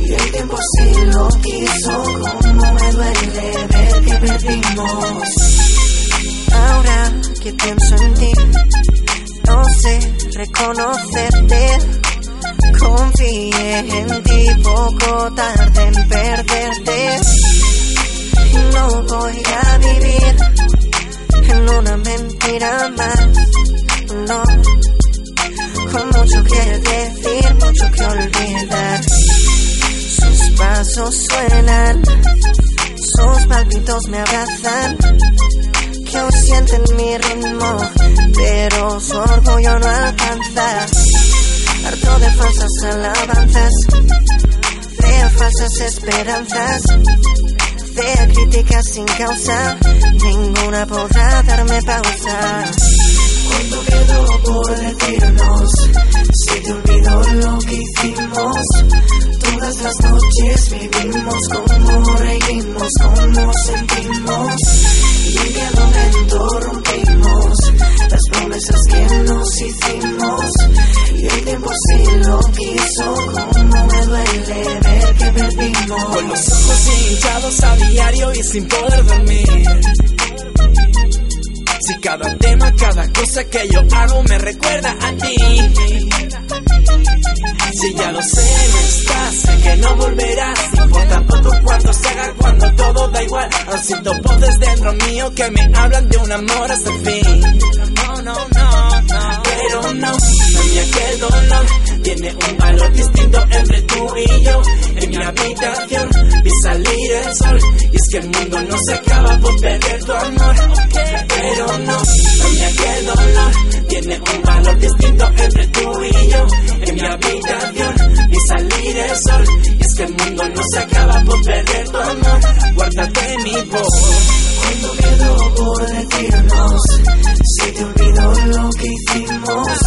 Y el tiempo sí lo quiso, como me duele ver que perdimos. Ahora que pienso en ti, no sé reconocerte. Confié en ti poco tarde en perderte. No voy a vivir en una mentira más. No, con mucho que decir, mucho que olvidar. Sus pasos suenan, sus palpitos me abrazan. Que sienten mi ritmo, pero su orgullo no alcanza. Harto de falsas alabanzas, de falsas esperanzas, de críticas sin causa, ninguna podrá darme pausa. ¿Cuánto quedó por decirnos? Se te olvidó lo que hicimos. Todas las noches vivimos como reímos, como sentimos. En qué momento rompimos las promesas que nos hicimos. Y el tiempo sí lo quiso, como me duele ver que perdimos. Con los ojos hinchados a diario y sin poder dormir. Si cada tema, cada cosa que yo hago me recuerda a ti. Si ya lo sé, no estás, sé que no volverás. No importa poco cuánto se haga cuando todo da igual. Aún siento voces dentro mío que me hablan de un amor hasta el fin. No, no, no, no. Pero no, mía que el dolor tiene un valor distinto entre tú y yo. En mi habitación vi salir el sol. Y es que el mundo no se acaba por perder tu amor. Pero no, mía que el dolor tiene un valor distinto entre tú y yo. Mi habitación vi salir el sol. Y es mundo no se acaba por perder tu amor. Guárdate mi voz. ¿Cuánto quedó por decirnos? Se te olvidó lo que hicimos.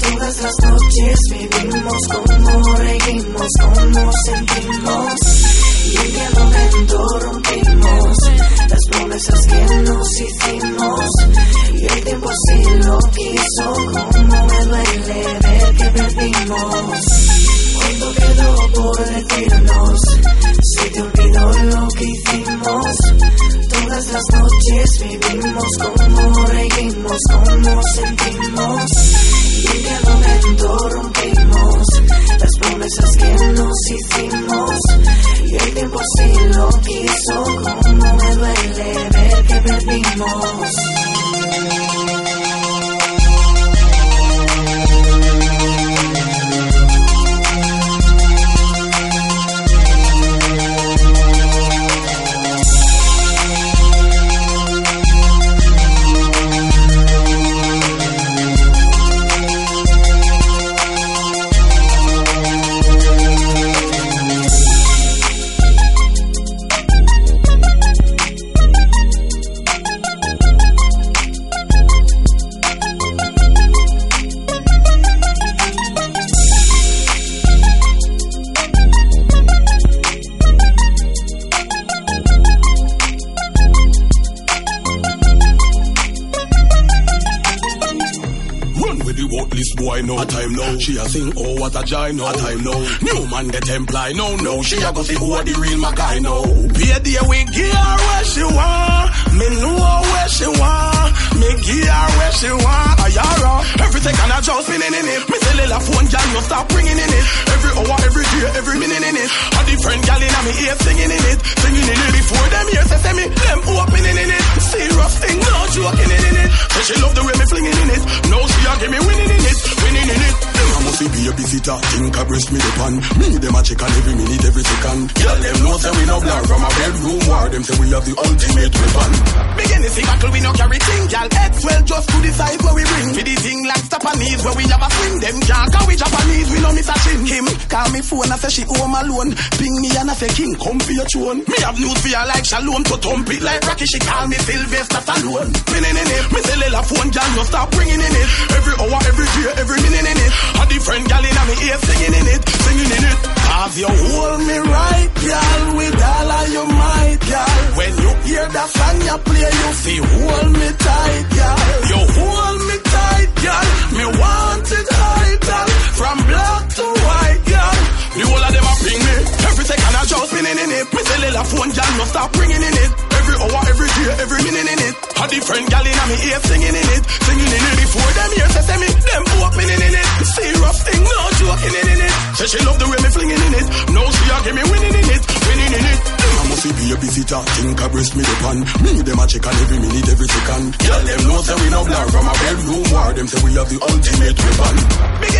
Todas las noches vivimos como reímos, como sentimos. En qué momento rompimos las promesas que nos hicimos. Y el tiempo sí lo quiso, como me duele ver que perdimos. ¿Cuánto quedó por decirnos? Se te olvidó lo que hicimos. Todas las noches vivimos como reímos, como sentimos. Y en momento rompimos las promesas que nos hicimos. Y el tiempo sí lo quiso, como me duele ver que perdimos. Oh what a joy, no time now. New man get employ, no no. She a go see who a the real Mackay now. Be a we give her where she want. Me know where she want. Me give her where she want. Ayara. Every second I just spinning in it. Me say little phone girl, you stop bringing in it. Every hour, every day, every minute in it. Different girl in me ear singing in it, singing in it before them ears say say me them opening in it. Serious thing, no joking in it. Say she love the way me flinging in it. No she a give me winning in it, winning in it. Them a must be a visitor, think I breast me the pan. Me them a check on every minute, every second. Girl them know say we no blur from a bedroom war. Them say we have the ultimate weapon. Begin to battle, we no carry thing, girl. Head swell just to size where we bring. For the thing like Japanese where we have a swing. Them can't we Japanese, we no miss a chin. Kim call me phone and I say she home alone. Ping me and I say King, come for your tune. Me have news for you like Shalom to thump it like Rocky. She call me Sylvester Stallone. Spinning in it, me say Lila phone, girl, no stop bringing in it. Every hour, every day, every minute in it. A different girl in me ear singing in it, singing in it. Cause you hold me right, girl, with all of your might, girl. When you hear that song you play, you feel hold me tight, girl. You hold me tight, girl. Me want it high, girl. From black to Just spinning in it. Me say little phone, girl, no stop ringing in it. Every hour, every day, every minute in it. A different girl in me ear singing in it, singing in it. Before them ears say, me, them opening in it. Serious thing, no joking in it. Say she love the way me flinging in it. No, she a give me winning. Must be a visitor, think I breast me the pan. Me them a check on every minute, every second. Girl, them know say we no blur from a bedroom war. Them say we have the ultimate weapon.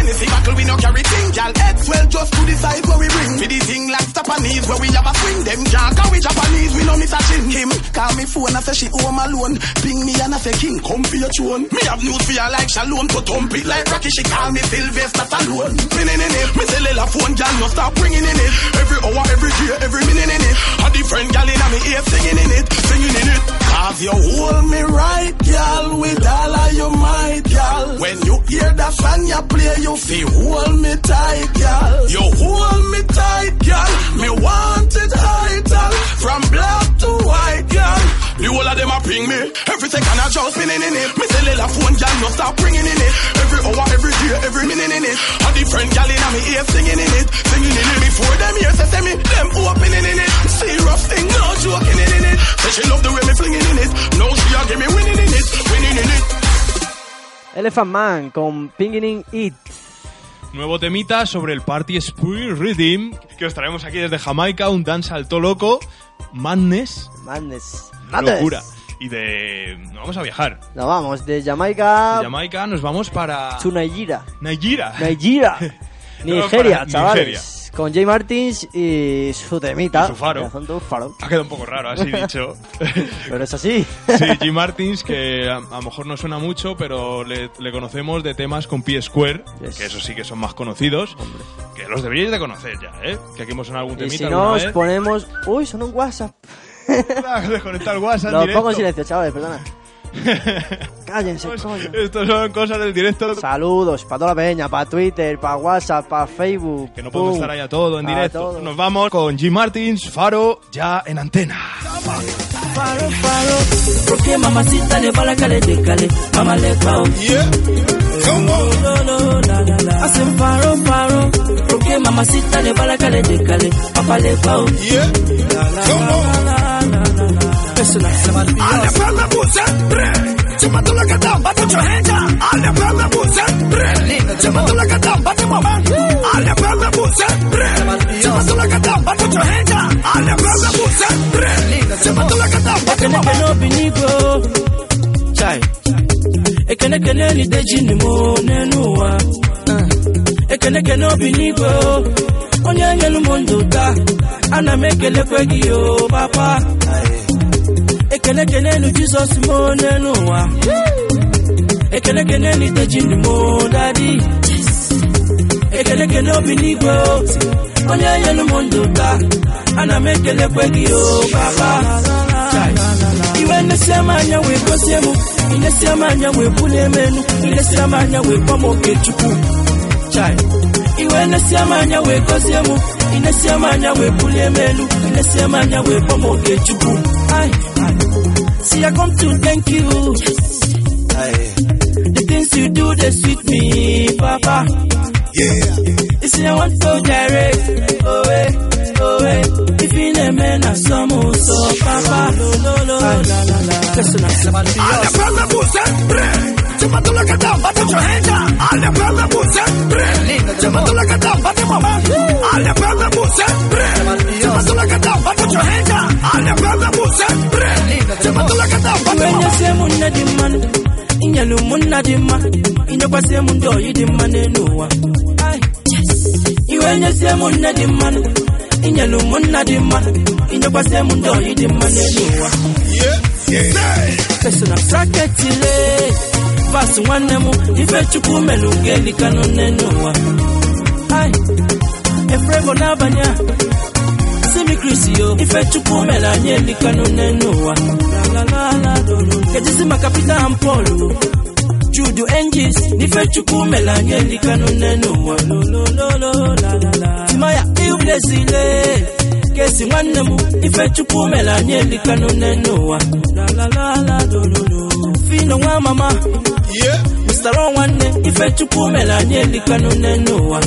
To see battle, we no carry thing, girl. Head swell just to size where we bring. For the thing like Japanese where we have a swing. Them call we Japanese, we no miss a chin. Kim call me phone and say she home alone. Ping me and I say King, come for your tune. Me have news for you like Shalom to thump it like Rocky. She call me Sylvester Stallone. Spinning in it, me say Lila phone, girl, no stop bringing in it. Every hour, every day, every minute in it. A different girl in me ear singing in it, singing in it. Cause you hold me right, girl, with all of your might, girl. When you hear that song you play, you feel hold me tight, girl. You hold me tight, girl. Me want it high, girl. From black to white, girl. The whole of them a ping me. Every second I just spinning in it. Me say little phone, girl, no stop bringing in it. Every hour, every day, every minute in it. A different girl in me ear singing in it, singing in it. Before them ears say, say me, them opening in it. Serious thing, no joking in it. Say she love the way me flinging in it. No, she a give me winning in it, winning in it. Elephant Man con Pinguinin It. Nuevo temita sobre el Party Spirit Rhythm que os traemos aquí desde Jamaica, un dance alto loco, Madness, Madness. Locura. Y de... nos vamos a viajar. Nos vamos de Jamaica De Jamaica nos vamos para... Nigeria. Nigeria. Nigeria. Nigeria, chavales. Nigeria. Con Jay Martins y su temita. Y su faro. Ha quedado un poco raro, así dicho. Pero es así. Sí, Jim Martins, que a, a lo mejor no suena mucho, pero le, le conocemos de temas con P Square, Yes. que eso sí que son más conocidos, que los deberíais de conocer ya, ¿eh? Que aquí hemos sonado algún Y temita si alguna no, os vez. ponemos. Uy, son un WhatsApp. Desconectar el WhatsApp Lo directo. pongo en silencio, chavales, perdona. Cállense, coño. Estos son cosas del directo. Saludos para toda la peña, para Twitter, para WhatsApp, para Facebook. Que no podemos estar ahí a todo en A directo. todo. Nos vamos con Jim Martins, Faro, ya en antena. Faro, faro, porque mamacita le para cale de cale, mamá le pao. Yeah, come on. No, no, la, la, la. Hacen faro, faro, porque mamacita le para cale de cale, papá le pao. Yeah, la, la, come on. listen up. All put your hands up. Put your hands up. The Chai. Ekene kene ni deji ni mo n'enu ụwa. Ekene kene obi n'igo. Onye papa. Kene nu jizọs mo n'elu ụwa deji ni mo dadi. Ekene kene obi n'igwe onye nyelu m ndụ taa ana m ekelekwe gị o Chai. iwe nnesi m anya wee gozie m inesi m anya wee bulie m enu ilesi m anya wee kpọ m oke chukwu chai iwe nesiamanya wegoziemu inesiamanya webulie melu inesiamanya wepomoge chukwu See, I come to thank you. The things you do, they sweet me, Papa. Yeah. You see, I want to direct. Oh, eh, oh. If you a man, na some so, Papa. Lo, lo, lo, la, la, la. Listen, I'm some of the Chupatula que está, bate tu gente. Ale pela você, bre. Chupatula que está, bate mamã. Ale se mundo de man. Inyanu mundo de man. Inyokwase mundo yidi manenua. Yeah. Yeah. Listen, I'm nafasi nwanne m ifechukwu melugeli kanone n'ụwa efrevo n'abanye simikris yo ifechukwu mere anyị elikanone n'ụwa kejizi maka pita han pọl judu engis n'ifechukwu mere anyị elikanone n'ụwa timaya iulezile kesi nwanne m ifechukwu mere anyị elikanone n'ụwa na nwa mama. No ọnwa nne ifechukwu mere anyị elikanu nne n'ụwa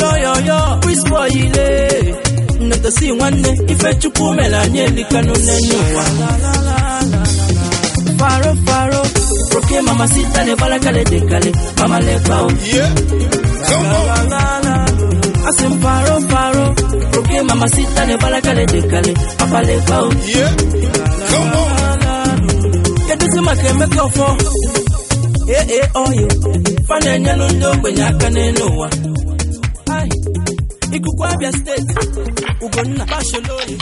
yoyoyo wisbọ ile. Nnetosi nwanne ifechukwu mere anyị elikanu no n'ụwa faro faro. Roke mama sita le balakale dekale mama le pao. Asị m faro faro. Roke mama sita le balakale dekale papa le pao. Kedụzi maka emeka ọfọ ee oyo fa na-enyelu ndị ogbenye aka n'elu ụwa. Ikuku abịa steeti ugonna fasholori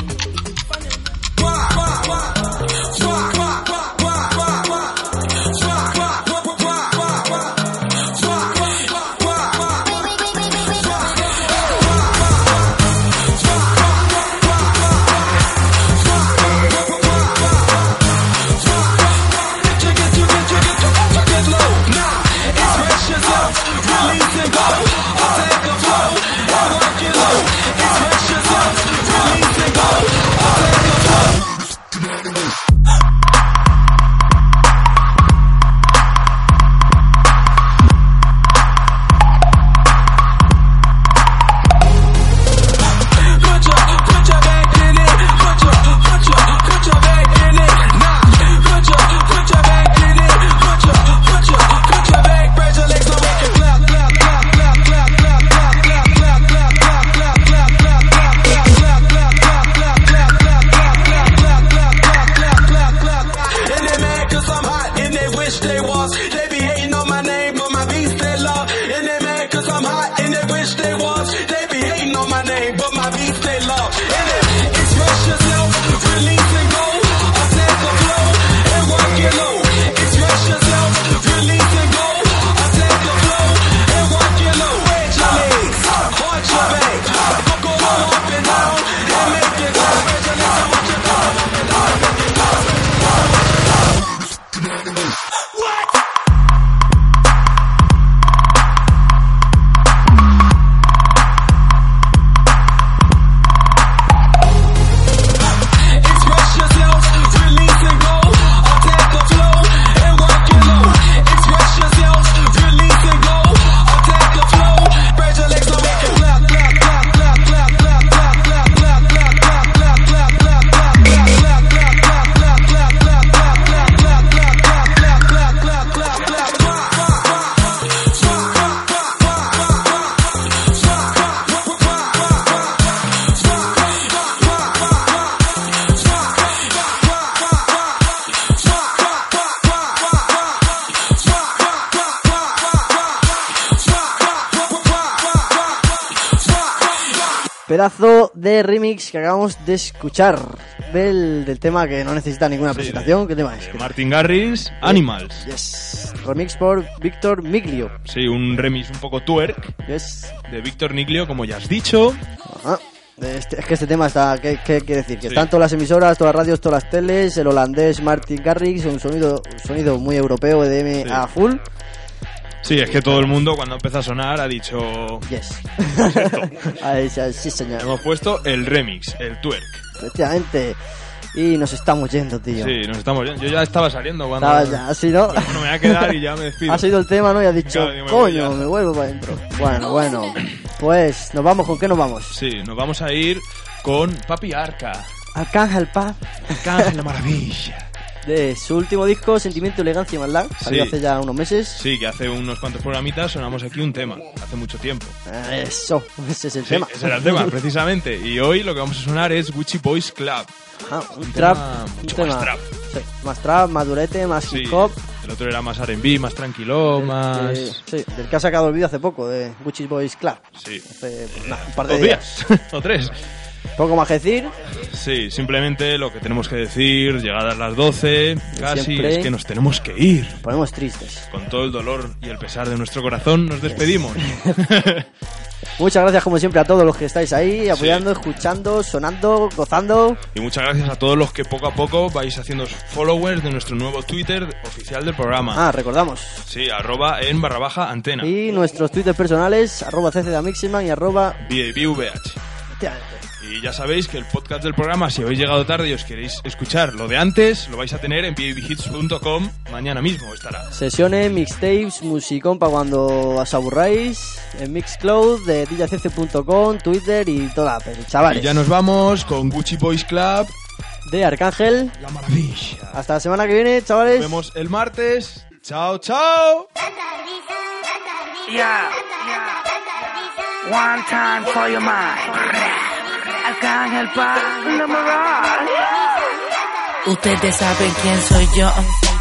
Pedazo de remix que acabamos de escuchar del, del tema que no necesita ninguna presentación. ¿Qué tema es? Martin Garris, Animals. Yes. Remix por Víctor Miglio. Sí, un remix un poco twerk Yes. de Víctor Niglio, como ya has dicho. Ajá. Este- es que este tema está. ¿Qué, qué quiere decir? Que Sí. están todas las emisoras, todas las radios, todas las teles. El holandés Martin Garrix, un sonido, un sonido muy europeo, EDM Sí. a full. Sí, es que todo el mundo cuando empezó a sonar ha dicho... Yes. Ahí, sí, sí, señor. Hemos puesto el remix, el twerk. Efectivamente. Y nos estamos yendo, tío. Sí, nos estamos yendo. Yo ya estaba saliendo cuando... Así, ¿no? Bueno, me voy a quedar y ya me despido. Ha sido el tema, ¿no? Y has dicho, Claro, me coño, me vuelvo para adentro. Bueno, bueno. Pues, ¿nos vamos? ¿Con qué nos vamos? Sí, nos vamos a ir con Papi Arca. Arcángel Paz. Arcángel la maravilla. De su último disco, Sentimiento, Elegancia y Maldad. Salió Sí. hace ya unos meses. Sí, que hace unos cuantos programitas sonamos aquí un tema, hace mucho tiempo. Eso, ese es el Sí, tema. ese era el tema, precisamente. Y hoy lo que vamos a sonar es Gucci Boys Club. Ajá, un, Un trap. tema un tema. más trap. Sí, más trap, más durete, más Sí, hip hop. el otro era más R&B, más tranquilo, más... Eh, sí, del que ha sacado el vídeo hace poco, de Gucci Boys Club. Sí. Hace pues, nada, un par de días, o tres. Poco más que decir. Sí, simplemente lo que tenemos que decir, llegadas las 12, casi, siempre. es que nos tenemos que ir. Ponemos tristes. Con todo el dolor y el pesar de nuestro corazón, nos despedimos. Muchas gracias como siempre a todos los que estáis ahí, apoyando, escuchando, sonando, gozando. Y muchas gracias a todos los que poco a poco vais haciendo followers de nuestro nuevo Twitter oficial del programa. Ah, recordamos. Sí, arroba en barra baja antena. Y nuestros twitters personales, arroba cc y arroba... BABVH. Y ya sabéis que el podcast del programa, si habéis llegado tarde y os queréis escuchar lo de antes, lo vais a tener en babhits.com. Mañana mismo estará. Sesiones, mixtapes, musicón para cuando os aburráis, en Mixcloud, de djcc.com, Twitter y toda la peli, chavales. Y ya nos vamos con Gucci Boys Club. De Arcángel. La maravilla. Hasta la semana que viene, chavales. Nos vemos el martes. Chao, chao. Yeah, One time for your mind. Kang el Park, number one. Ustedes saben quién soy yo,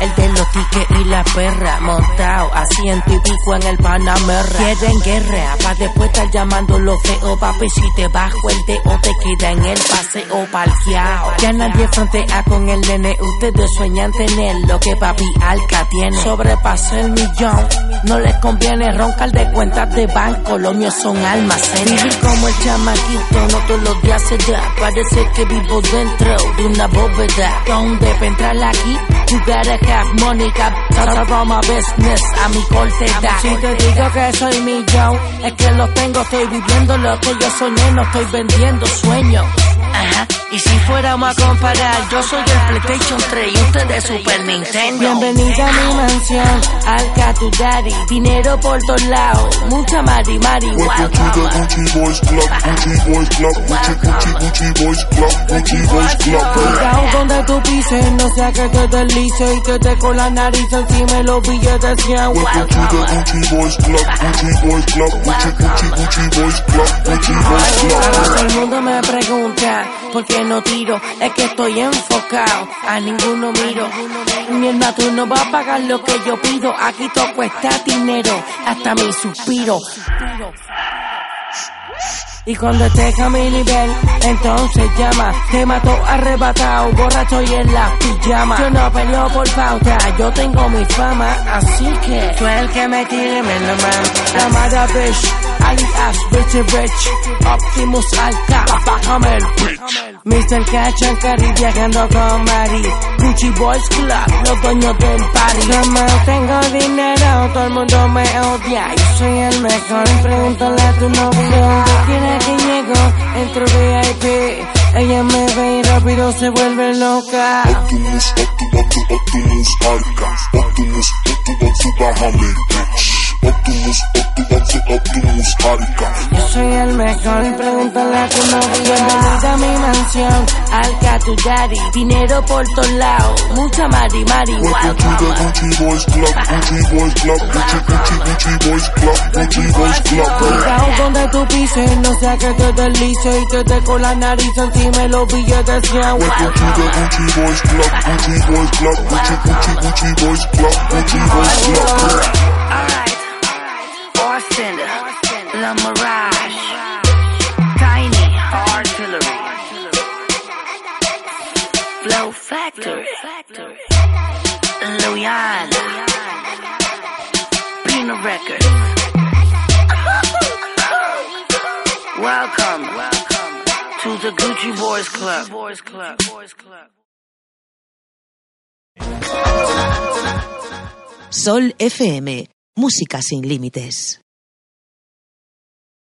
el de los tickets y la perra, montado a ciento y pico en el Panamerra. Quieren guerra, pa' después estar llamando lo feo, papi, si te bajo el dedo te queda en el paseo parqueado. Ya nadie frontea con el nene, ustedes sueñan tener lo que papi Alca tiene. Sobrepasó el millón, no les conviene roncar de cuentas de banco, lo mío son almacenes. Vivir como el chamaquito, no todos los días se da, parece que vivo dentro de una bóveda. Donde para entrar aquí, you gotta have money, cap, from my business, a mi corte da. Si te digo que soy millón, es que lo tengo, estoy viviendo lo que yo soñé, no estoy vendiendo sueños. Ajá, y si fuéramos a comparar, yo soy el PlayStation 3 y usted es Super Nintendo. Bienvenida a mi mansión, al tu daddy, dinero por todos lados, mucha mari mari, Welcome to the Gucci Boys Club, Gucci Boys Club, Gucci, Gucci, Gucci Boys Club, Gucci Boys Club. Cuidado donde tú pises, no sea que te deslice y que te con la nariz encima los billetes 100 Welcome to the Gucci Boys Club, Gucci Boys Club, Gucci, Gucci, Gucci Boys Club, Gucci Boys Ahora todo el mundo me pregunta por qué no tiro, es que estoy enfocado, a ninguno miro. Mi hermano, tú no vas a pagar lo que yo pido, aquí todo cuesta dinero, hasta mi suspiro. Y cuando estés a mi nivel, entonces llama. Te mato arrebatado, borracho y en la pijama. Yo no peleo por pauta, yo tengo mi fama. Así que tú el que me tire, me lo. La mala bitch, alias Richie Rich. Optimus Alta, bájame el bitch. Mr. Cash and Carry viajando con Mari. Gucci Boys Club, los dueños del party. Yo no tengo dinero, todo el mundo me odia. Yo soy el mejor, pregúntale a tu novio. Quiere que llego, entro VIP. Ella me ve y rápido se vuelve loca. Optimus, Optimus, Optimus Optimus, Optimus, bájame, bitch. Optimus, Optimus, Optimus Arca. Yo soy el mejor, pregúntale a tu novio. Bienvenida a mi mansión, al tu daddy. Dinero por todos lados, mucha mari mari. The Gucci Boys Club, Gucci Boys Club, Gucci, Gucci, Gucci Boys Club, Gucci Boys Club. Cuidado donde tú pises, no sea que te deslice y te con la nariz encima de los billetes 100 Welcome to the Gucci Boys Club, Gucci Boys Club, Gucci, Gucci, Gucci Boys Club, Gucci Boys Club. La Mirage, Tiny, Artillery, Flow Factory, Louisiana, Peanut Records. Welcome to the Gucci Boys Club. Sol FM, música sin límites.